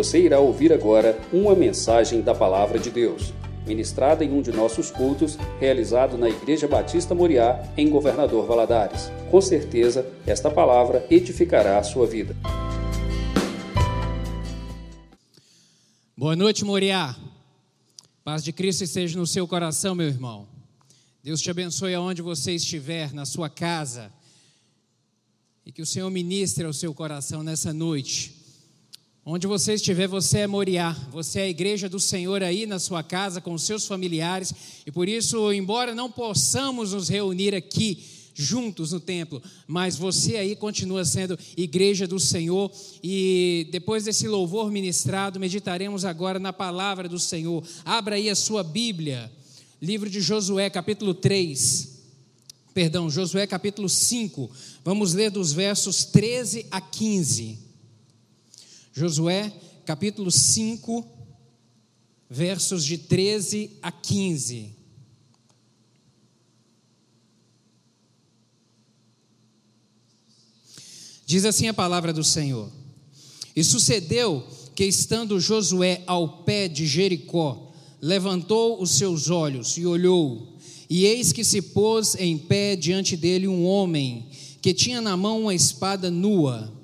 Você irá ouvir agora uma mensagem da Palavra de Deus, ministrada em um de nossos cultos, realizado na Igreja Batista Moriá, em Governador Valadares. Com certeza, esta palavra edificará a sua vida. Boa noite, Moriá. Paz de Cristo esteja no seu coração, meu irmão. Deus te abençoe aonde você estiver, na sua casa. E que o Senhor ministre ao seu coração nessa noite. Onde você estiver, você é Moriá, você é a igreja do Senhor aí na sua casa, com seus familiares, e por isso, embora não possamos nos reunir aqui juntos no templo, mas você aí continua sendo igreja do Senhor, e depois desse louvor ministrado, meditaremos agora na palavra do Senhor. Abra aí a sua Bíblia, livro de Josué, capítulo 3. Perdão, Josué capítulo 5. Vamos ler dos versos 13 a 15. Josué, capítulo 5, versos de 13 a 15. Diz assim a palavra do Senhor: E sucedeu que, estando Josué ao pé de Jericó, levantou os seus olhos e olhou, e eis que se pôs em pé diante dele um homem que tinha na mão uma espada nua.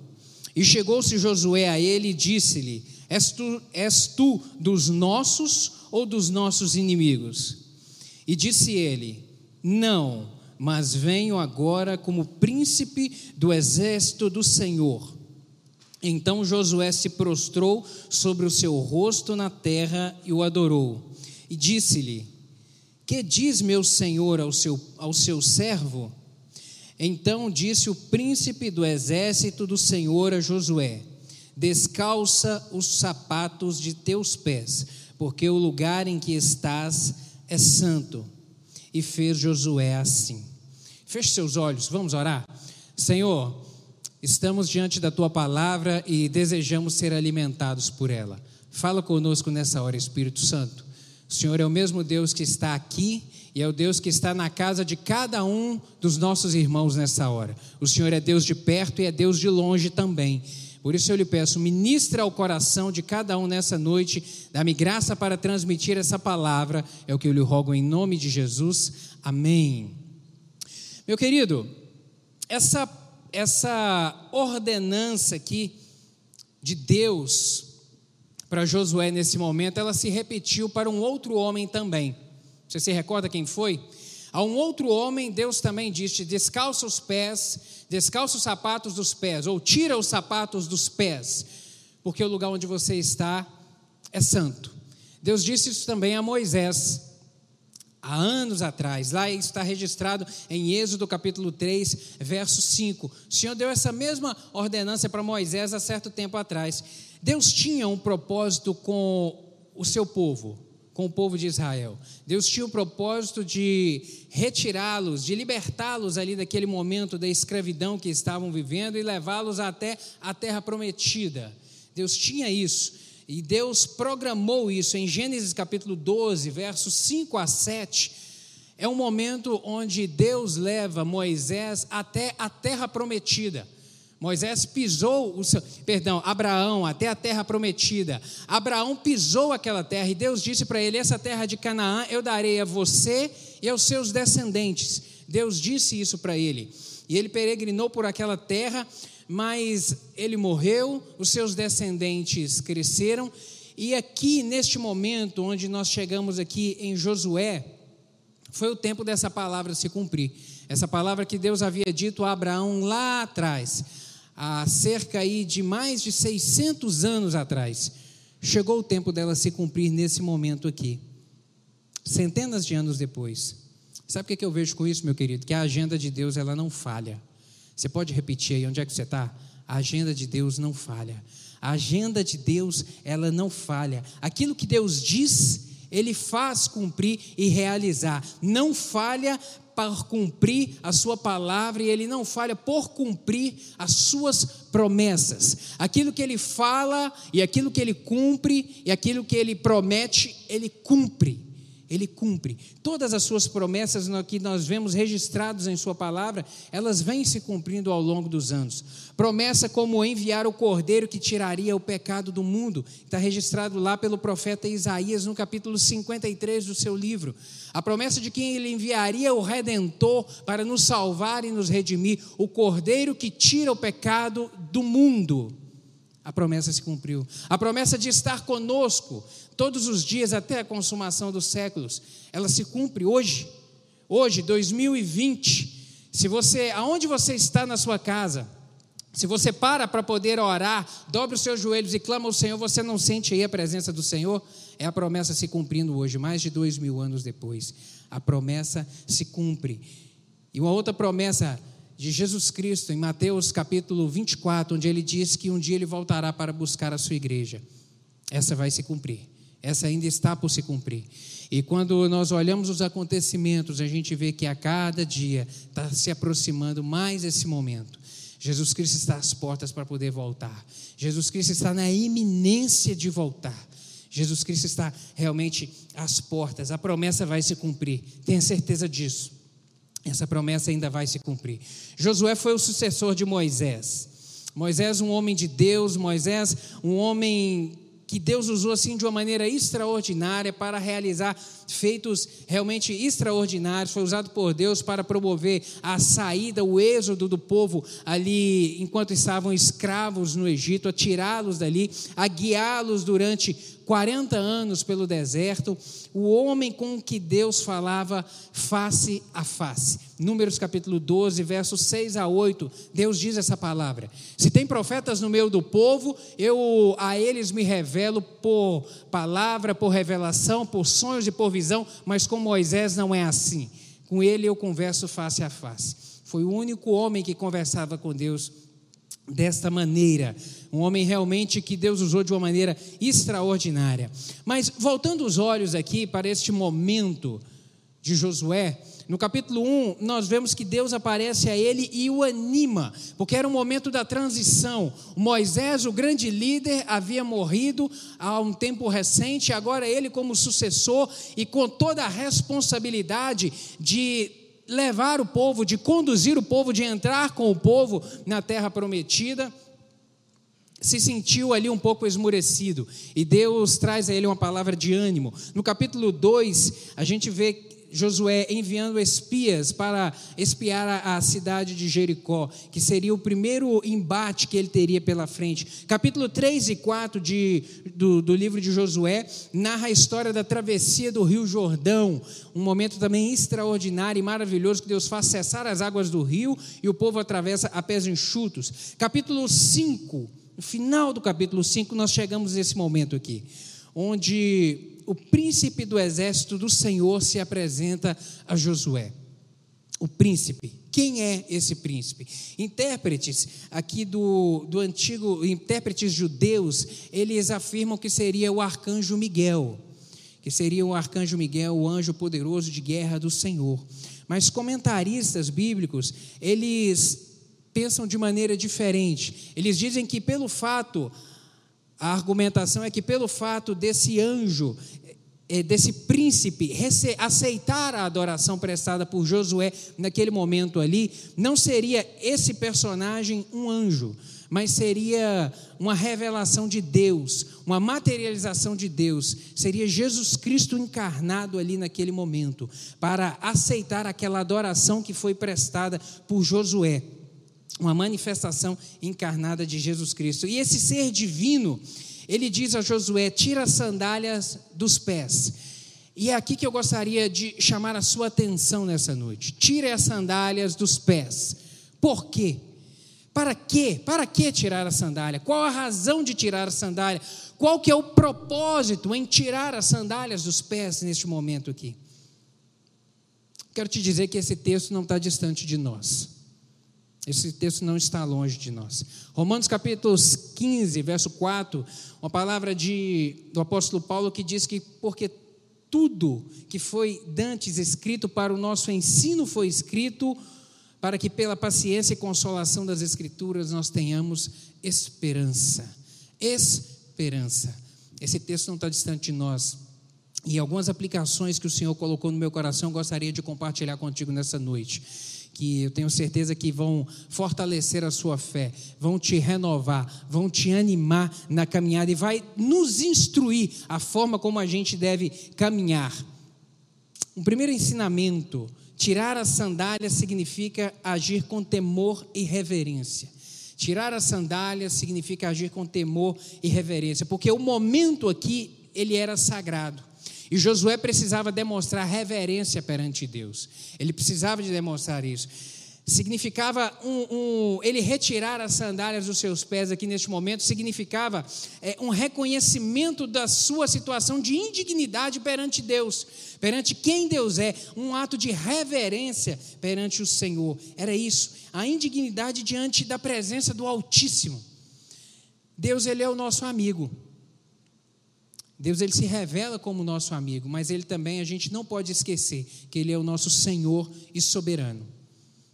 E chegou-se Josué a ele e disse-lhe: és tu, és tu dos nossos ou dos nossos inimigos? E disse ele: Não, mas venho agora como príncipe do exército do Senhor. Então Josué se prostrou sobre o seu rosto na terra e o adorou. E disse-lhe: Que diz meu senhor ao seu, ao seu servo? Então disse o príncipe do exército do Senhor a Josué: Descalça os sapatos de teus pés, porque o lugar em que estás é santo. E fez Josué assim. Feche seus olhos, vamos orar. Senhor, estamos diante da tua palavra e desejamos ser alimentados por ela. Fala conosco nessa hora, Espírito Santo. O Senhor é o mesmo Deus que está aqui e é o Deus que está na casa de cada um dos nossos irmãos nessa hora. O Senhor é Deus de perto e é Deus de longe também. Por isso eu lhe peço, ministra ao coração de cada um nessa noite, dá-me graça para transmitir essa palavra, é o que eu lhe rogo em nome de Jesus. Amém. Meu querido, essa, essa ordenança aqui de Deus para Josué nesse momento, ela se repetiu para um outro homem também. Você se recorda quem foi? A um outro homem, Deus também disse: descalça os pés, descalça os sapatos dos pés, ou tira os sapatos dos pés, porque o lugar onde você está é santo. Deus disse isso também a Moisés, há anos atrás. Lá está registrado em Êxodo capítulo 3, verso 5. O Senhor deu essa mesma ordenança para Moisés há certo tempo atrás. Deus tinha um propósito com o seu povo com o povo de Israel. Deus tinha o propósito de retirá-los, de libertá-los ali daquele momento da escravidão que estavam vivendo e levá-los até a terra prometida. Deus tinha isso. E Deus programou isso em Gênesis capítulo 12, versos 5 a 7. É um momento onde Deus leva Moisés até a terra prometida. Moisés pisou o seu, perdão, Abraão até a terra prometida. Abraão pisou aquela terra e Deus disse para ele: Essa terra de Canaã eu darei a você e aos seus descendentes. Deus disse isso para ele. E ele peregrinou por aquela terra, mas ele morreu, os seus descendentes cresceram. E aqui, neste momento, onde nós chegamos aqui em Josué, foi o tempo dessa palavra se cumprir. Essa palavra que Deus havia dito a Abraão lá atrás há cerca aí de mais de 600 anos atrás. Chegou o tempo dela se cumprir nesse momento aqui. Centenas de anos depois. Sabe o que eu vejo com isso, meu querido? Que a agenda de Deus ela não falha. Você pode repetir aí onde é que você está? A agenda de Deus não falha. A agenda de Deus ela não falha. Aquilo que Deus diz, Ele faz cumprir e realizar. Não falha por cumprir a sua palavra e ele não falha por cumprir as suas promessas. Aquilo que ele fala e aquilo que ele cumpre e aquilo que ele promete, ele cumpre. Ele cumpre. Todas as suas promessas que nós vemos registradas em Sua palavra, elas vêm se cumprindo ao longo dos anos. Promessa como enviar o cordeiro que tiraria o pecado do mundo, está registrado lá pelo profeta Isaías no capítulo 53 do seu livro. A promessa de que ele enviaria o redentor para nos salvar e nos redimir, o cordeiro que tira o pecado do mundo. A promessa se cumpriu. A promessa de estar conosco todos os dias até a consumação dos séculos, ela se cumpre hoje. Hoje, 2020. Se você, aonde você está na sua casa, se você para para poder orar, dobre os seus joelhos e clama ao Senhor, você não sente aí a presença do Senhor? É a promessa se cumprindo hoje, mais de dois mil anos depois. A promessa se cumpre. E uma outra promessa de Jesus Cristo, em Mateus capítulo 24, onde ele diz que um dia ele voltará para buscar a sua igreja. Essa vai se cumprir. Essa ainda está por se cumprir. E quando nós olhamos os acontecimentos, a gente vê que a cada dia está se aproximando mais esse momento. Jesus Cristo está às portas para poder voltar. Jesus Cristo está na iminência de voltar. Jesus Cristo está realmente às portas. A promessa vai se cumprir. Tenha certeza disso. Essa promessa ainda vai se cumprir. Josué foi o sucessor de Moisés. Moisés, um homem de Deus, Moisés, um homem que Deus usou assim de uma maneira extraordinária para realizar feitos realmente extraordinários. Foi usado por Deus para promover a saída, o êxodo do povo ali enquanto estavam escravos no Egito, a tirá-los dali, a guiá-los durante 40 anos pelo deserto, o homem com que Deus falava face a face. Números capítulo 12, versos 6 a 8, Deus diz essa palavra: Se tem profetas no meio do povo, eu a eles me revelo por palavra, por revelação, por sonhos e por visão, mas com Moisés não é assim. Com ele eu converso face a face. Foi o único homem que conversava com Deus desta maneira. Um homem realmente que Deus usou de uma maneira extraordinária. Mas voltando os olhos aqui para este momento de Josué, no capítulo 1, nós vemos que Deus aparece a ele e o anima, porque era um momento da transição. Moisés, o grande líder, havia morrido há um tempo recente, agora ele, como sucessor e com toda a responsabilidade de levar o povo, de conduzir o povo, de entrar com o povo na terra prometida, se sentiu ali um pouco esmurecido. E Deus traz a ele uma palavra de ânimo. No capítulo 2, a gente vê Josué enviando espias para espiar a, cidade de Jericó, que seria o primeiro embate que ele teria pela frente. Capítulo 3 e 4 de, do, do livro de Josué narra a história da travessia do rio Jordão, um momento também extraordinário e maravilhoso que Deus faz cessar as águas do rio e o povo atravessa a pés enxutos. Capítulo 5, no final do capítulo 5, nós chegamos nesse momento aqui, onde o príncipe do exército do Senhor se apresenta a Josué. O príncipe. Quem é esse príncipe? Intérpretes aqui do, do antigo, intérpretes judeus, eles afirmam que seria o arcanjo Miguel, que seria o arcanjo Miguel, o anjo poderoso de guerra do Senhor. Mas comentaristas bíblicos, eles pensam de maneira diferente. Eles dizem que pelo fato a argumentação é que, pelo fato desse anjo, desse príncipe, aceitar a adoração prestada por Josué naquele momento ali, não seria esse personagem um anjo, mas seria uma revelação de Deus, uma materialização de Deus, seria Jesus Cristo encarnado ali naquele momento, para aceitar aquela adoração que foi prestada por Josué uma manifestação encarnada de Jesus Cristo. E esse ser divino, ele diz a Josué: tira as sandálias dos pés. E é aqui que eu gostaria de chamar a sua atenção nessa noite. Tire as sandálias dos pés. Por quê? Para quê? Para que tirar a sandália? Qual a razão de tirar a sandália? Qual que é o propósito em tirar as sandálias dos pés neste momento aqui? Quero te dizer que esse texto não está distante de nós. Esse texto não está longe de nós. Romanos capítulo 15, verso 4, uma palavra de, do apóstolo Paulo que diz que porque tudo que foi dantes escrito para o nosso ensino foi escrito para que pela paciência e consolação das escrituras nós tenhamos esperança. Esperança. Esse texto não está distante de nós. e algumas aplicações que o Senhor colocou no meu coração, gostaria de compartilhar contigo nessa noite. Que eu tenho certeza que vão fortalecer a sua fé, vão te renovar, vão te animar na caminhada e vai nos instruir a forma como a gente deve caminhar. Um primeiro ensinamento: tirar a sandália significa agir com temor e reverência. Tirar a sandália significa agir com temor e reverência, porque o momento aqui ele era sagrado. E Josué precisava demonstrar reverência perante Deus. Ele precisava de demonstrar isso. Significava um, um, ele retirar as sandálias dos seus pés aqui neste momento, significava é, um reconhecimento da sua situação de indignidade perante Deus, perante quem Deus é, um ato de reverência perante o Senhor. Era isso, a indignidade diante da presença do Altíssimo. Deus, Ele é o nosso amigo. Deus ele se revela como nosso amigo, mas ele também a gente não pode esquecer que ele é o nosso Senhor e soberano.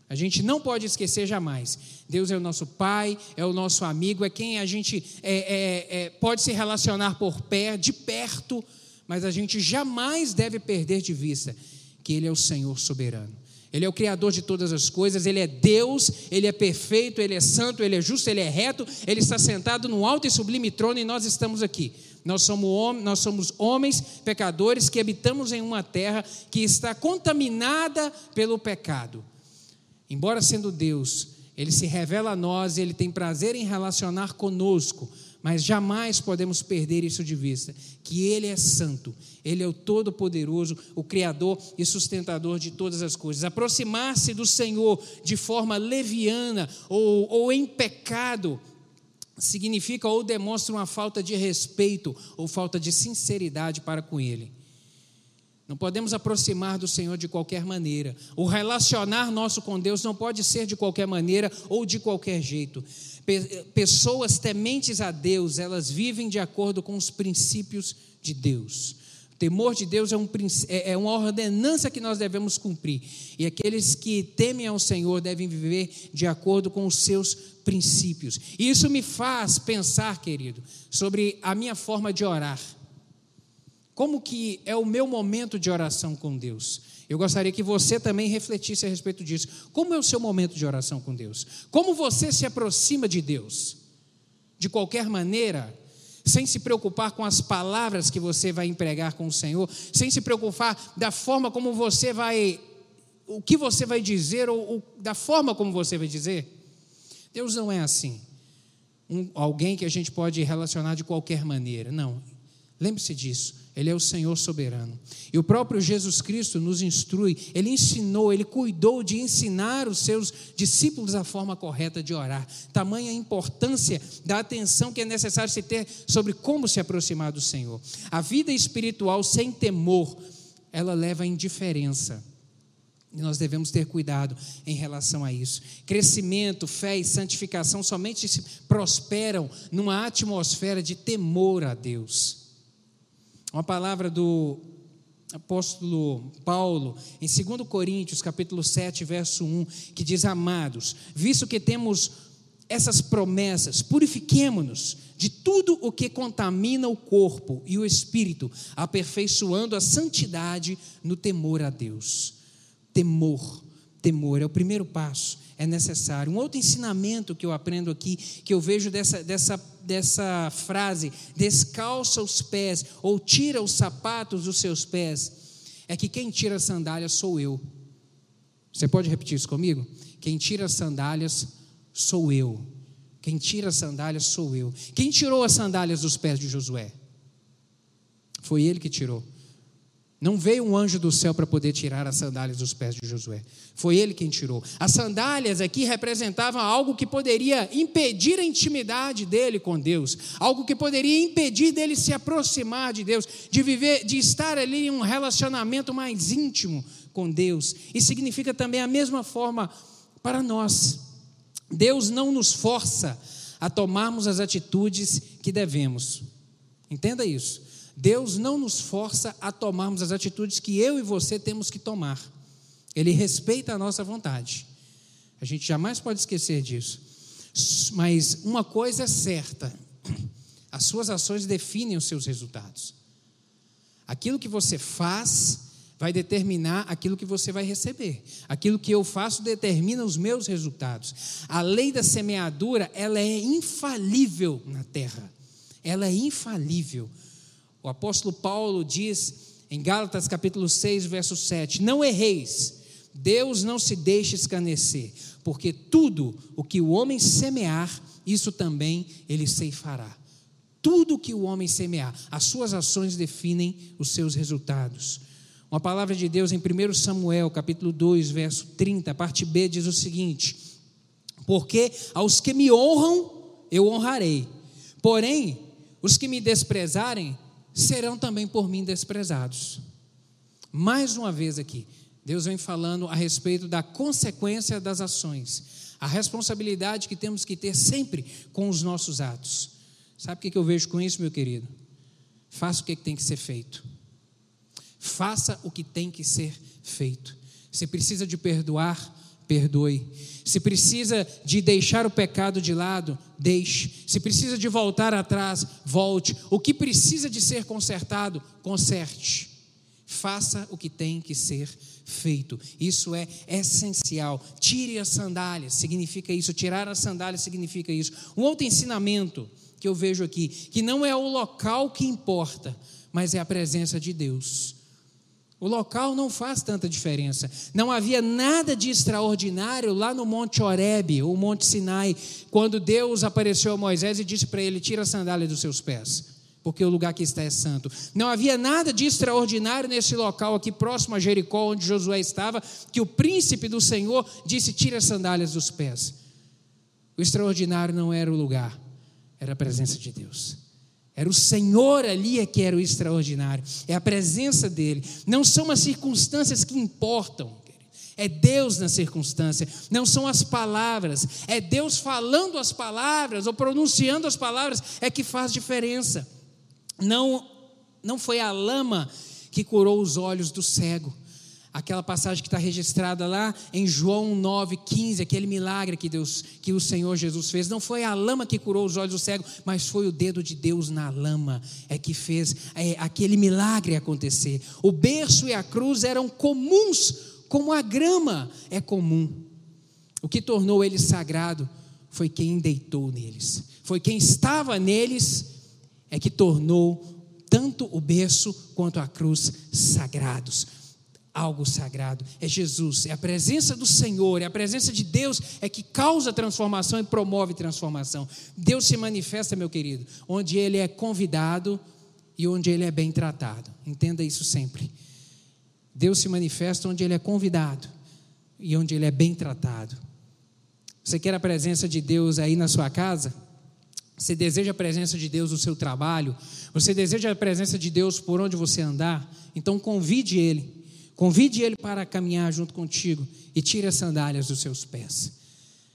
A gente não pode esquecer jamais. Deus é o nosso Pai, é o nosso amigo, é quem a gente é, é, é, pode se relacionar por pé, de perto, mas a gente jamais deve perder de vista que Ele é o Senhor soberano. Ele é o Criador de todas as coisas, Ele é Deus, Ele é perfeito, Ele é santo, Ele é justo, Ele é reto, Ele está sentado no alto e sublime trono e nós estamos aqui. Nós somos, nós somos homens pecadores que habitamos em uma terra que está contaminada pelo pecado. Embora sendo Deus, Ele se revela a nós, Ele tem prazer em relacionar conosco, mas jamais podemos perder isso de vista: que Ele é santo, Ele é o Todo-Poderoso, o Criador e sustentador de todas as coisas. Aproximar-se do Senhor de forma leviana ou, ou em pecado significa ou demonstra uma falta de respeito ou falta de sinceridade para com Ele. Não podemos aproximar do Senhor de qualquer maneira. O relacionar nosso com Deus não pode ser de qualquer maneira ou de qualquer jeito. Pessoas tementes a Deus, elas vivem de acordo com os princípios de Deus. O temor de Deus é, um, é, é uma ordenança que nós devemos cumprir. E aqueles que temem ao Senhor devem viver de acordo com os seus princípios. E isso me faz pensar, querido, sobre a minha forma de orar. Como que é o meu momento de oração com Deus? Eu gostaria que você também refletisse a respeito disso. Como é o seu momento de oração com Deus? Como você se aproxima de Deus? De qualquer maneira, sem se preocupar com as palavras que você vai empregar com o Senhor, sem se preocupar da forma como você vai, o que você vai dizer ou, ou da forma como você vai dizer. Deus não é assim. Um, alguém que a gente pode relacionar de qualquer maneira. Não. Lembre-se disso. Ele é o Senhor soberano. E o próprio Jesus Cristo nos instrui, ele ensinou, ele cuidou de ensinar os seus discípulos a forma correta de orar. Tamanha importância da atenção que é necessário se ter sobre como se aproximar do Senhor. A vida espiritual sem temor, ela leva à indiferença. E nós devemos ter cuidado em relação a isso. Crescimento, fé e santificação somente se prosperam numa atmosfera de temor a Deus. Uma palavra do apóstolo Paulo em 2 Coríntios, capítulo 7, verso 1, que diz: Amados, visto que temos essas promessas, purifiquemo-nos de tudo o que contamina o corpo e o espírito, aperfeiçoando a santidade no temor a Deus temor. Temor é o primeiro passo, é necessário. Um outro ensinamento que eu aprendo aqui, que eu vejo dessa, dessa, dessa frase, descalça os pés, ou tira os sapatos dos seus pés, é que quem tira as sandálias sou eu. Você pode repetir isso comigo? Quem tira as sandálias sou eu. Quem tira as sandálias sou eu. Quem tirou as sandálias dos pés de Josué? Foi ele que tirou. Não veio um anjo do céu para poder tirar as sandálias dos pés de Josué. Foi ele quem tirou. As sandálias aqui representavam algo que poderia impedir a intimidade dele com Deus, algo que poderia impedir dele se aproximar de Deus, de viver, de estar ali em um relacionamento mais íntimo com Deus. E significa também a mesma forma para nós. Deus não nos força a tomarmos as atitudes que devemos. Entenda isso. Deus não nos força a tomarmos as atitudes que eu e você temos que tomar. Ele respeita a nossa vontade. A gente jamais pode esquecer disso. Mas uma coisa é certa: as suas ações definem os seus resultados. Aquilo que você faz vai determinar aquilo que você vai receber. Aquilo que eu faço determina os meus resultados. A lei da semeadura, ela é infalível na terra. Ela é infalível. O apóstolo Paulo diz em Gálatas capítulo 6, verso 7: Não erreis, Deus não se deixa escarnecer, porque tudo o que o homem semear, isso também ele ceifará. Tudo o que o homem semear, as suas ações definem os seus resultados. Uma palavra de Deus em 1 Samuel, capítulo 2, verso 30, parte B, diz o seguinte: Porque aos que me honram, eu honrarei, porém, os que me desprezarem, serão também por mim desprezados. Mais uma vez aqui, Deus vem falando a respeito da consequência das ações, a responsabilidade que temos que ter sempre com os nossos atos. Sabe o que eu vejo com isso, meu querido? Faça o que tem que ser feito. Faça o que tem que ser feito. Se precisa de perdoar, perdoe. Se precisa de deixar o pecado de lado, deixe. Se precisa de voltar atrás, volte. O que precisa de ser consertado, conserte. Faça o que tem que ser feito. Isso é essencial. Tire as sandálias, significa isso. Tirar as sandálias significa isso. Um outro ensinamento que eu vejo aqui, que não é o local que importa, mas é a presença de Deus. O local não faz tanta diferença. Não havia nada de extraordinário lá no Monte Horebe, ou Monte Sinai, quando Deus apareceu a Moisés e disse para ele: Tira a sandália dos seus pés, porque o lugar que está é santo. Não havia nada de extraordinário nesse local aqui próximo a Jericó, onde Josué estava, que o príncipe do Senhor disse: Tira as sandálias dos pés. O extraordinário não era o lugar, era a presença de Deus. Era o Senhor ali é que era o extraordinário, é a presença dele. Não são as circunstâncias que importam, é Deus na circunstância, não são as palavras, é Deus falando as palavras ou pronunciando as palavras é que faz diferença. Não, não foi a lama que curou os olhos do cego, aquela passagem que está registrada lá em João 9,15, aquele milagre que Deus, que o Senhor Jesus fez. Não foi a lama que curou os olhos do cego, mas foi o dedo de Deus na lama é que fez é, aquele milagre acontecer. O berço e a cruz eram comuns, como a grama é comum. O que tornou ele sagrado foi quem deitou neles, foi quem estava neles, é que tornou tanto o berço quanto a cruz sagrados algo sagrado. É Jesus, é a presença do Senhor, é a presença de Deus é que causa transformação e promove transformação. Deus se manifesta, meu querido, onde ele é convidado e onde ele é bem tratado. Entenda isso sempre. Deus se manifesta onde ele é convidado e onde ele é bem tratado. Você quer a presença de Deus aí na sua casa? Você deseja a presença de Deus no seu trabalho? Você deseja a presença de Deus por onde você andar? Então convide Ele Convide ele para caminhar junto contigo e tire as sandálias dos seus pés.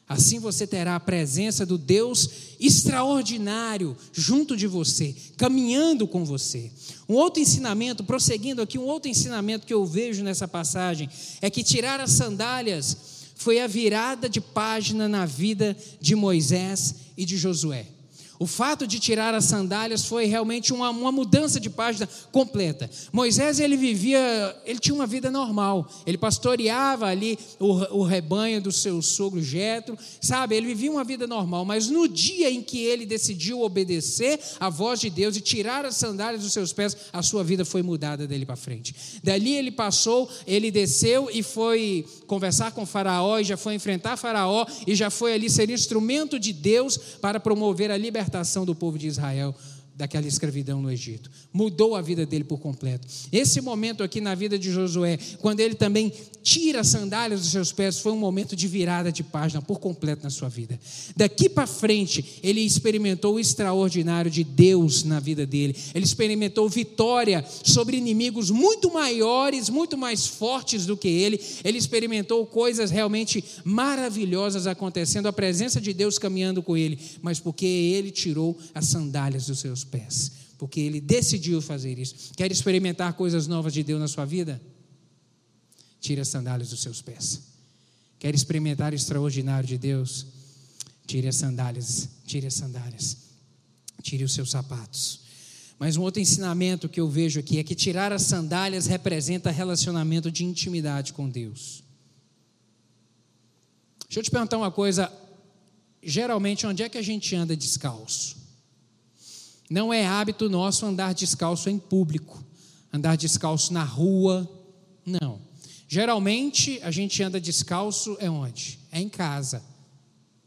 Assim você terá a presença do Deus extraordinário junto de você, caminhando com você. Um outro ensinamento, prosseguindo aqui, um outro ensinamento que eu vejo nessa passagem é que tirar as sandálias foi a virada de página na vida de Moisés e de Josué. O fato de tirar as sandálias foi realmente uma, uma, mudança de página completa. Moisés ele vivia, ele tinha uma vida normal. Ele pastoreava ali o, o rebanho do seu sogro Jetro, sabe? Ele vivia uma vida normal. Mas no dia em que ele decidiu obedecer à voz de Deus e tirar as sandálias dos seus pés, a sua vida foi mudada dele para frente. Dali ele passou, ele desceu e foi conversar com Faraó e já foi enfrentar Faraó e já foi ali ser instrumento de Deus para promover a liberdade libertação do povo de Israel daquela escravidão no Egito. Mudou a vida dele por completo. Esse momento aqui na vida de Josué, quando ele também tira as sandálias dos seus pés, foi um momento de virada de página por completo na sua vida. Daqui para frente, ele experimentou o extraordinário de Deus na vida dele. Ele experimentou vitória sobre inimigos muito maiores, muito mais fortes do que ele. Ele experimentou coisas realmente maravilhosas acontecendo, a presença de Deus caminhando com ele, mas porque ele tirou as sandálias dos seus pés, porque ele decidiu fazer isso. Quer experimentar coisas novas de Deus na sua vida? Tire as sandálias dos seus pés. Quer experimentar o extraordinário de Deus? Tire as sandálias, tire as sandálias, tire os seus sapatos. Mas um outro ensinamento que eu vejo aqui é que tirar as sandálias representa relacionamento de intimidade com Deus. Deixa eu te perguntar uma coisa. Geralmente, onde é que a gente anda descalço? Não é hábito nosso andar descalço em público, andar descalço na rua. Não. Geralmente, a gente anda descalço é onde? É em casa.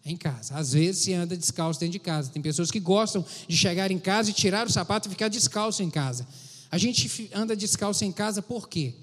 É em casa. Às vezes se anda descalço dentro de casa. Tem pessoas que gostam de chegar em casa e tirar o sapato e ficar descalço em casa. A gente anda descalço em casa por quê?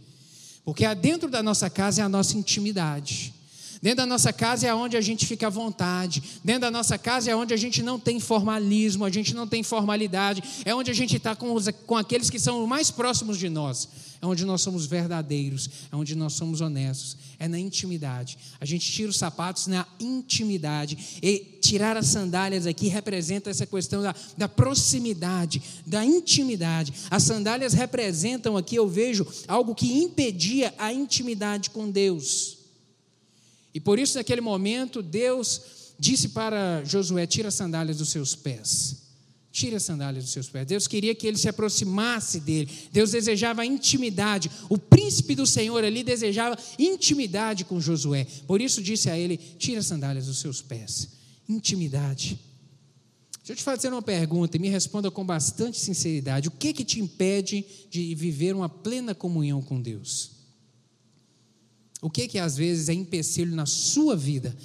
Porque dentro da nossa casa é a nossa intimidade. Dentro da nossa casa é onde a gente fica à vontade. Dentro da nossa casa é onde a gente não tem formalismo, a gente não tem formalidade. É onde a gente está com, com aqueles que são mais próximos de nós. É onde nós somos verdadeiros. É onde nós somos honestos. É na intimidade. A gente tira os sapatos na intimidade. E tirar as sandálias aqui representa essa questão da, da proximidade, da intimidade. As sandálias representam aqui, eu vejo, algo que impedia a intimidade com Deus. E por isso, naquele momento, Deus disse para Josué: Tira as sandálias dos seus pés. Tira as sandálias dos seus pés. Deus queria que ele se aproximasse dele. Deus desejava intimidade. O príncipe do Senhor ali desejava intimidade com Josué. Por isso disse a ele: Tira as sandálias dos seus pés. Intimidade. Deixa eu te fazer uma pergunta e me responda com bastante sinceridade. O que que te impede de viver uma plena comunhão com Deus? O que que às vezes é empecilho na sua vida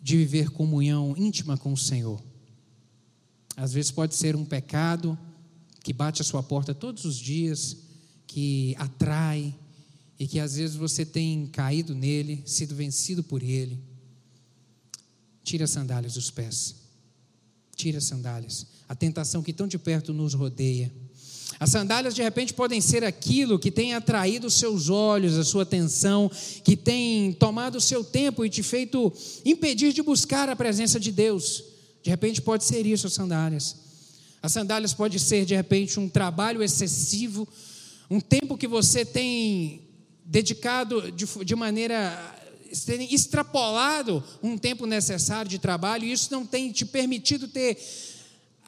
de viver comunhão íntima com o Senhor? Às vezes pode ser um pecado que bate a sua porta todos os dias, que atrai e que às vezes você tem caído nele, sido vencido por ele. Tira as sandálias dos pés. Tira as sandálias. A tentação que tão de perto nos rodeia as sandálias de repente podem ser aquilo que tem atraído os seus olhos, a sua atenção, que tem tomado o seu tempo e te feito impedir de buscar a presença de Deus. De repente pode ser isso as sandálias. As sandálias pode ser de repente um trabalho excessivo, um tempo que você tem dedicado de, de maneira extrapolado um tempo necessário de trabalho, e isso não tem te permitido ter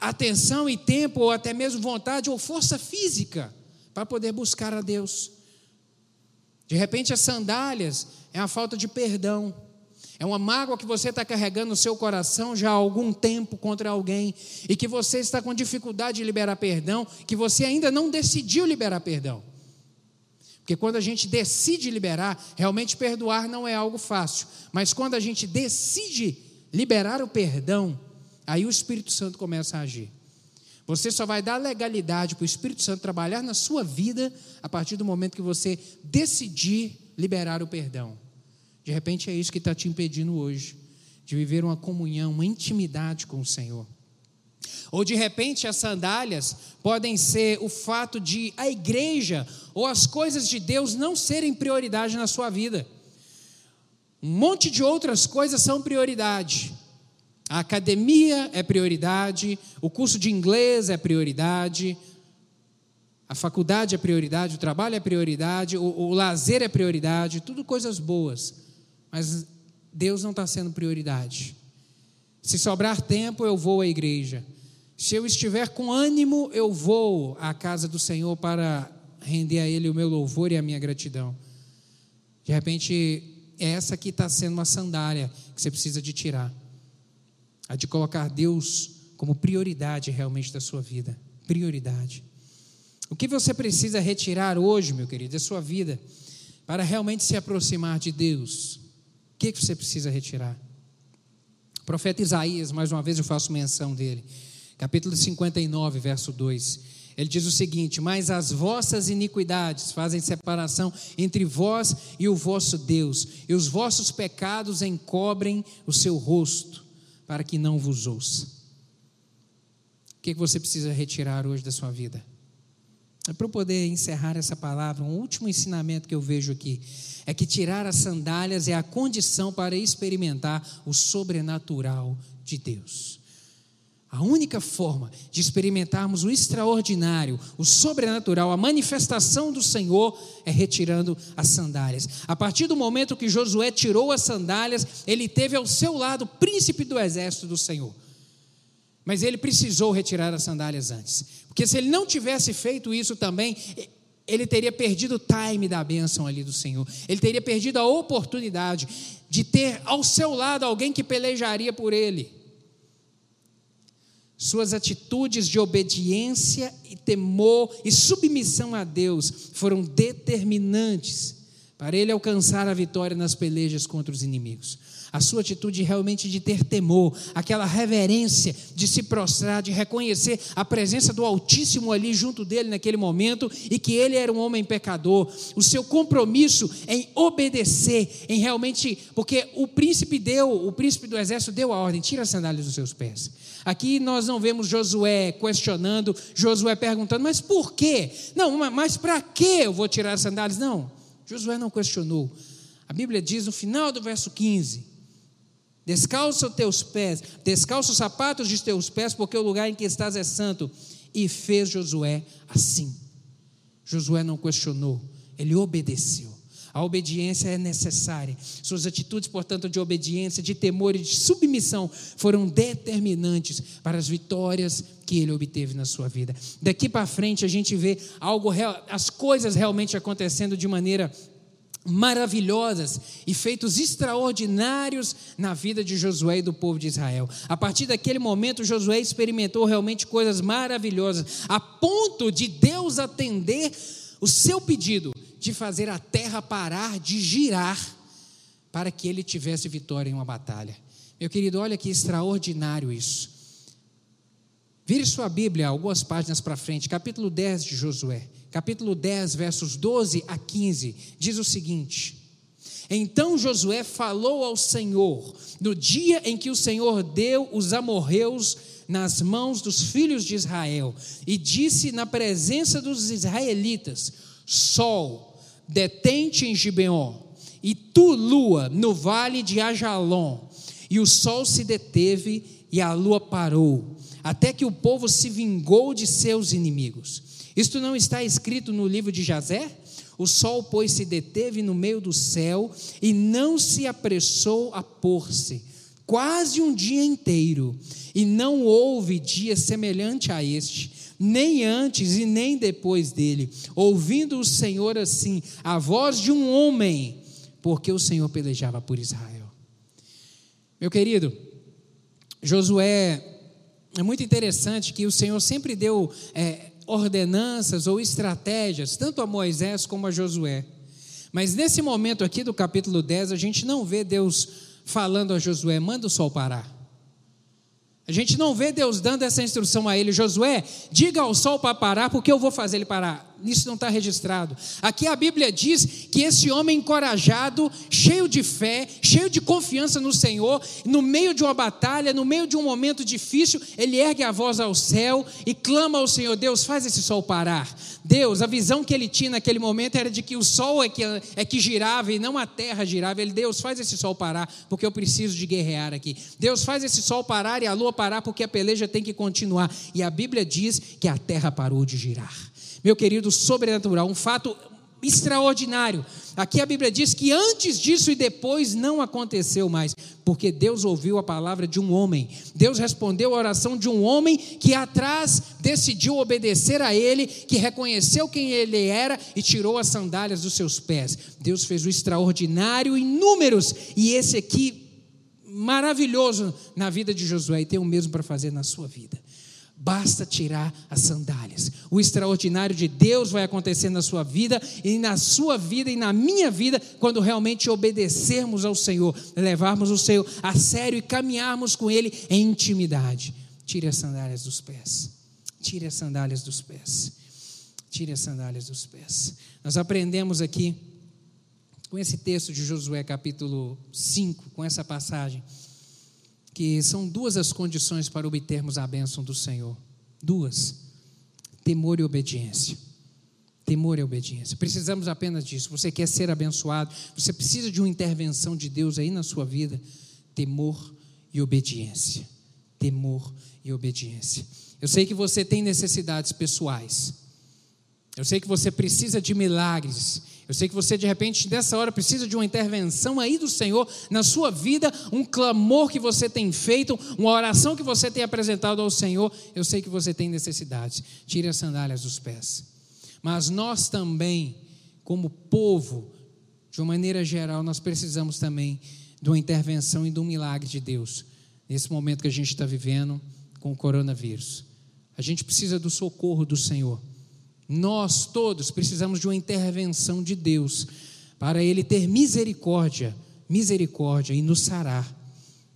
atenção e tempo, ou até mesmo vontade ou força física para poder buscar a Deus. De repente, as sandálias é a falta de perdão. É uma mágoa que você está carregando no seu coração já há algum tempo contra alguém e que você está com dificuldade de liberar perdão, que você ainda não decidiu liberar perdão. Porque quando a gente decide liberar, realmente perdoar não é algo fácil, mas quando a gente decide liberar o perdão, Aí o Espírito Santo começa a agir. Você só vai dar legalidade para o Espírito Santo trabalhar na sua vida a partir do momento que você decidir liberar o perdão. De repente é isso que está te impedindo hoje de viver uma comunhão, uma intimidade com o Senhor. Ou de repente as sandálias podem ser o fato de a igreja ou as coisas de Deus não serem prioridade na sua vida. Um monte de outras coisas são prioridade, a academia é prioridade, o curso de inglês é prioridade, a faculdade é prioridade, o trabalho é prioridade, o, o lazer é prioridade, tudo coisas boas. Mas Deus não está sendo prioridade. Se sobrar tempo, eu vou à igreja. Se eu estiver com ânimo, eu vou à casa do Senhor para render a Ele o meu louvor e a minha gratidão. De repente, é essa que está sendo uma sandália que você precisa de tirar a de colocar Deus como prioridade realmente da sua vida. Prioridade. O que você precisa retirar hoje, meu querido, da sua vida, para realmente se aproximar de Deus? O que você precisa retirar? O profeta Isaías, mais uma vez eu faço menção dele, capítulo 59, verso 2. Ele diz o seguinte: Mas as vossas iniquidades fazem separação entre vós e o vosso Deus, e os vossos pecados encobrem o seu rosto para que não vos ouça. O que você precisa retirar hoje da sua vida? É para eu poder encerrar essa palavra, um último ensinamento que eu vejo aqui é que tirar as sandálias é a condição para experimentar o sobrenatural de Deus. A única forma de experimentarmos o extraordinário, o sobrenatural, a manifestação do Senhor é retirando as sandálias. A partir do momento que Josué tirou as sandálias, ele teve ao seu lado o príncipe do exército do Senhor. Mas ele precisou retirar as sandálias antes. Porque se ele não tivesse feito isso também, ele teria perdido o time da bênção ali do Senhor. Ele teria perdido a oportunidade de ter ao seu lado alguém que pelejaria por ele. Suas atitudes de obediência e temor e submissão a Deus foram determinantes para ele alcançar a vitória nas pelejas contra os inimigos a sua atitude realmente de ter temor, aquela reverência de se prostrar, de reconhecer a presença do Altíssimo ali junto dele naquele momento e que ele era um homem pecador, o seu compromisso em obedecer, em realmente, porque o príncipe deu, o príncipe do exército deu a ordem: tira as sandálias dos seus pés. Aqui nós não vemos Josué questionando, Josué perguntando, mas por quê? Não, mas para que eu vou tirar as sandálias? Não, Josué não questionou. A Bíblia diz no final do verso 15: Descalça os teus pés, descalça os sapatos de teus pés, porque o lugar em que estás é santo. E fez Josué assim. Josué não questionou, ele obedeceu. A obediência é necessária. Suas atitudes, portanto, de obediência, de temor e de submissão foram determinantes para as vitórias que ele obteve na sua vida. Daqui para frente a gente vê algo as coisas realmente acontecendo de maneira maravilhosas e feitos extraordinários na vida de Josué e do povo de Israel. A partir daquele momento, Josué experimentou realmente coisas maravilhosas, a ponto de Deus atender o seu pedido de fazer a terra parar de girar para que ele tivesse vitória em uma batalha. Meu querido, olha que extraordinário isso. Vire sua Bíblia algumas páginas para frente, capítulo 10 de Josué. Capítulo 10, versos 12 a 15, diz o seguinte: Então Josué falou ao Senhor, no dia em que o Senhor deu os amorreus nas mãos dos filhos de Israel, e disse na presença dos israelitas: Sol, detente em Gibeon, e tu, lua, no vale de Ajalon. E o sol se deteve e a lua parou, até que o povo se vingou de seus inimigos. Isto não está escrito no livro de Jazé? O sol, pois, se deteve no meio do céu e não se apressou a pôr-se, quase um dia inteiro, e não houve dia semelhante a este, nem antes e nem depois dele, ouvindo o Senhor assim, a voz de um homem, porque o Senhor pelejava por Israel. Meu querido, Josué, é muito interessante que o Senhor sempre deu. É, ordenanças ou estratégias, tanto a Moisés como a Josué. Mas nesse momento aqui do capítulo 10, a gente não vê Deus falando a Josué: manda o sol parar. A gente não vê Deus dando essa instrução a ele, Josué, diga ao sol para parar, porque eu vou fazer ele parar isso não está registrado. Aqui a Bíblia diz que esse homem encorajado, cheio de fé, cheio de confiança no Senhor, no meio de uma batalha, no meio de um momento difícil, ele ergue a voz ao céu e clama ao Senhor: Deus, faz esse sol parar. Deus, a visão que ele tinha naquele momento era de que o sol é que, é que girava e não a terra girava. Ele, Deus, faz esse sol parar, porque eu preciso de guerrear aqui. Deus, faz esse sol parar e a lua parar, porque a peleja tem que continuar. E a Bíblia diz que a terra parou de girar meu querido, sobrenatural, um fato extraordinário. Aqui a Bíblia diz que antes disso e depois não aconteceu mais, porque Deus ouviu a palavra de um homem. Deus respondeu a oração de um homem que atrás decidiu obedecer a ele, que reconheceu quem ele era e tirou as sandálias dos seus pés. Deus fez o extraordinário em números e esse aqui maravilhoso na vida de Josué e tem o mesmo para fazer na sua vida. Basta tirar as sandálias. O extraordinário de Deus vai acontecer na sua vida e na sua vida e na minha vida quando realmente obedecermos ao Senhor, levarmos o Senhor a sério e caminharmos com Ele em intimidade. Tire as sandálias dos pés. Tire as sandálias dos pés. Tire as sandálias dos pés. Nós aprendemos aqui com esse texto de Josué capítulo 5, com essa passagem que são duas as condições para obtermos a bênção do Senhor. Duas: temor e obediência. Temor e obediência. Precisamos apenas disso. Você quer ser abençoado, você precisa de uma intervenção de Deus aí na sua vida. Temor e obediência. Temor e obediência. Eu sei que você tem necessidades pessoais. Eu sei que você precisa de milagres. Eu sei que você, de repente, nessa hora, precisa de uma intervenção aí do Senhor na sua vida, um clamor que você tem feito, uma oração que você tem apresentado ao Senhor. Eu sei que você tem necessidades. Tire as sandálias dos pés. Mas nós também, como povo, de uma maneira geral, nós precisamos também de uma intervenção e de um milagre de Deus, nesse momento que a gente está vivendo com o coronavírus. A gente precisa do socorro do Senhor. Nós todos precisamos de uma intervenção de Deus para Ele ter misericórdia, misericórdia e nos sarar.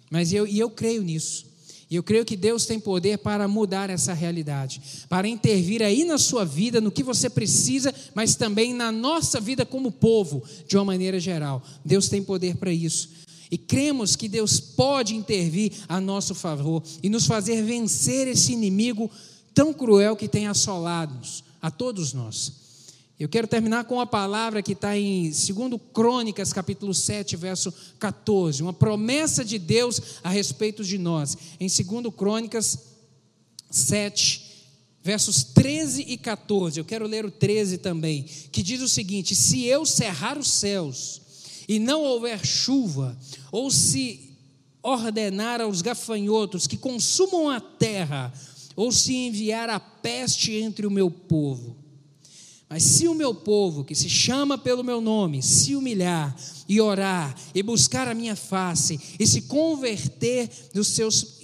Mas eu, e eu creio nisso. E eu creio que Deus tem poder para mudar essa realidade, para intervir aí na sua vida, no que você precisa, mas também na nossa vida como povo, de uma maneira geral. Deus tem poder para isso. E cremos que Deus pode intervir a nosso favor e nos fazer vencer esse inimigo tão cruel que tem assolado-nos, a todos nós. Eu quero terminar com a palavra que está em 2 Crônicas, capítulo 7, verso 14. Uma promessa de Deus a respeito de nós. Em 2 Crônicas 7, versos 13 e 14. Eu quero ler o 13 também, que diz o seguinte: Se eu cerrar os céus e não houver chuva, ou se ordenar aos gafanhotos que consumam a terra, ou se enviar a peste entre o meu povo. Mas se o meu povo, que se chama pelo meu nome, se humilhar e orar e buscar a minha face e se converter dos seus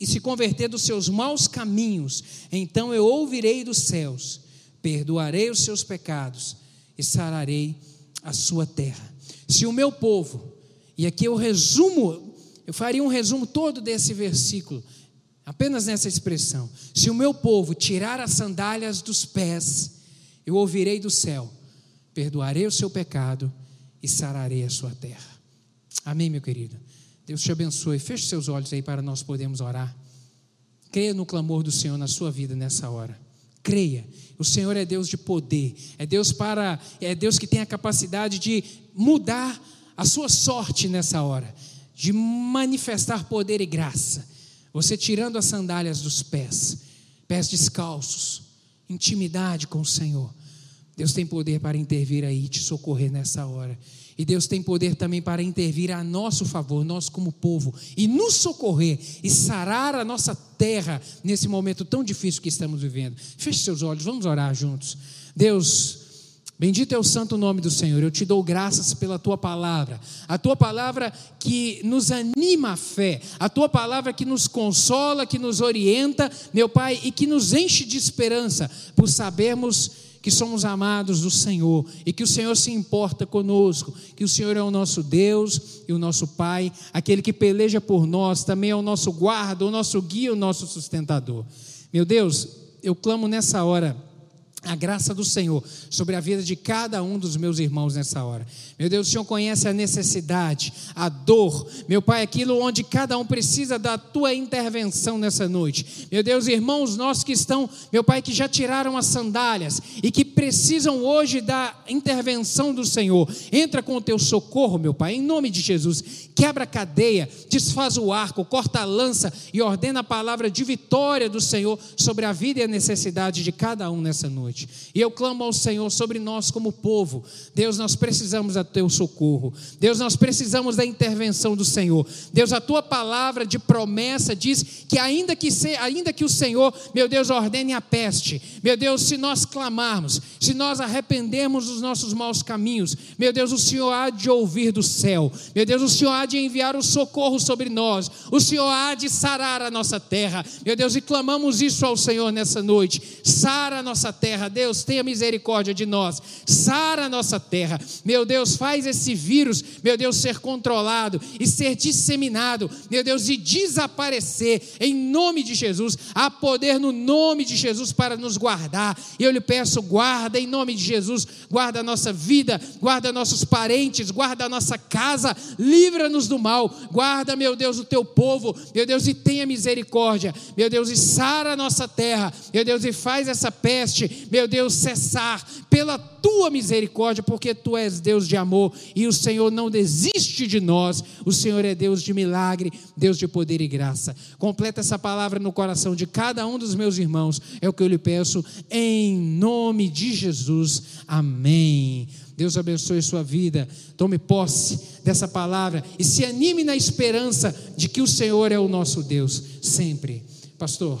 e se converter dos seus maus caminhos, então eu ouvirei dos céus, perdoarei os seus pecados e sararei a sua terra. Se o meu povo, e aqui eu resumo, eu faria um resumo todo desse versículo, Apenas nessa expressão. Se o meu povo tirar as sandálias dos pés, eu ouvirei do céu, perdoarei o seu pecado e sararei a sua terra. Amém, meu querido? Deus te abençoe. Feche seus olhos aí para nós podermos orar. Creia no clamor do Senhor na sua vida nessa hora. Creia. O Senhor é Deus de poder. É Deus para é Deus que tem a capacidade de mudar a sua sorte nessa hora, de manifestar poder e graça. Você tirando as sandálias dos pés, pés descalços, intimidade com o Senhor. Deus tem poder para intervir aí e te socorrer nessa hora. E Deus tem poder também para intervir a nosso favor, nós como povo, e nos socorrer e sarar a nossa terra nesse momento tão difícil que estamos vivendo. Feche seus olhos, vamos orar juntos. Deus, Bendito é o santo nome do Senhor. Eu te dou graças pela tua palavra. A tua palavra que nos anima a fé. A tua palavra que nos consola, que nos orienta, meu Pai, e que nos enche de esperança por sabermos que somos amados do Senhor e que o Senhor se importa conosco, que o Senhor é o nosso Deus e o nosso Pai, aquele que peleja por nós, também é o nosso guarda, o nosso guia, o nosso sustentador. Meu Deus, eu clamo nessa hora a graça do Senhor sobre a vida de cada um dos meus irmãos nessa hora. Meu Deus, o Senhor conhece a necessidade, a dor, meu Pai, aquilo onde cada um precisa da tua intervenção nessa noite. Meu Deus, irmãos nossos que estão, meu Pai, que já tiraram as sandálias e que precisam hoje da intervenção do Senhor. Entra com o teu socorro, meu Pai, em nome de Jesus. Quebra a cadeia, desfaz o arco, corta a lança e ordena a palavra de vitória do Senhor sobre a vida e a necessidade de cada um nessa noite noite. E eu clamo ao Senhor sobre nós como povo. Deus, nós precisamos do teu socorro. Deus, nós precisamos da intervenção do Senhor. Deus, a tua palavra de promessa diz que ainda que, se, ainda que o Senhor, meu Deus, ordene a peste, meu Deus, se nós clamarmos, se nós arrependermos dos nossos maus caminhos, meu Deus, o Senhor há de ouvir do céu. Meu Deus, o Senhor há de enviar o socorro sobre nós. O Senhor há de sarar a nossa terra. Meu Deus, e clamamos isso ao Senhor nessa noite. Sara a nossa terra terra. Deus, tenha misericórdia de nós. Sara a nossa terra. Meu Deus, faz esse vírus, meu Deus, ser controlado e ser disseminado. Meu Deus, e desaparecer em nome de Jesus. Há poder no nome de Jesus para nos guardar. E eu lhe peço, guarda em nome de Jesus. Guarda a nossa vida, guarda nossos parentes, guarda a nossa casa. Livra-nos do mal. Guarda, meu Deus, o teu povo. Meu Deus, e tenha misericórdia. Meu Deus, e sara a nossa terra. Meu Deus, e faz essa peste meu Deus, cessar pela tua misericórdia, porque tu és Deus de amor e o Senhor não desiste de nós. O Senhor é Deus de milagre, Deus de poder e graça. Completa essa palavra no coração de cada um dos meus irmãos, é o que eu lhe peço, em nome de Jesus. Amém. Deus abençoe sua vida. Tome posse dessa palavra e se anime na esperança de que o Senhor é o nosso Deus, sempre. Pastor.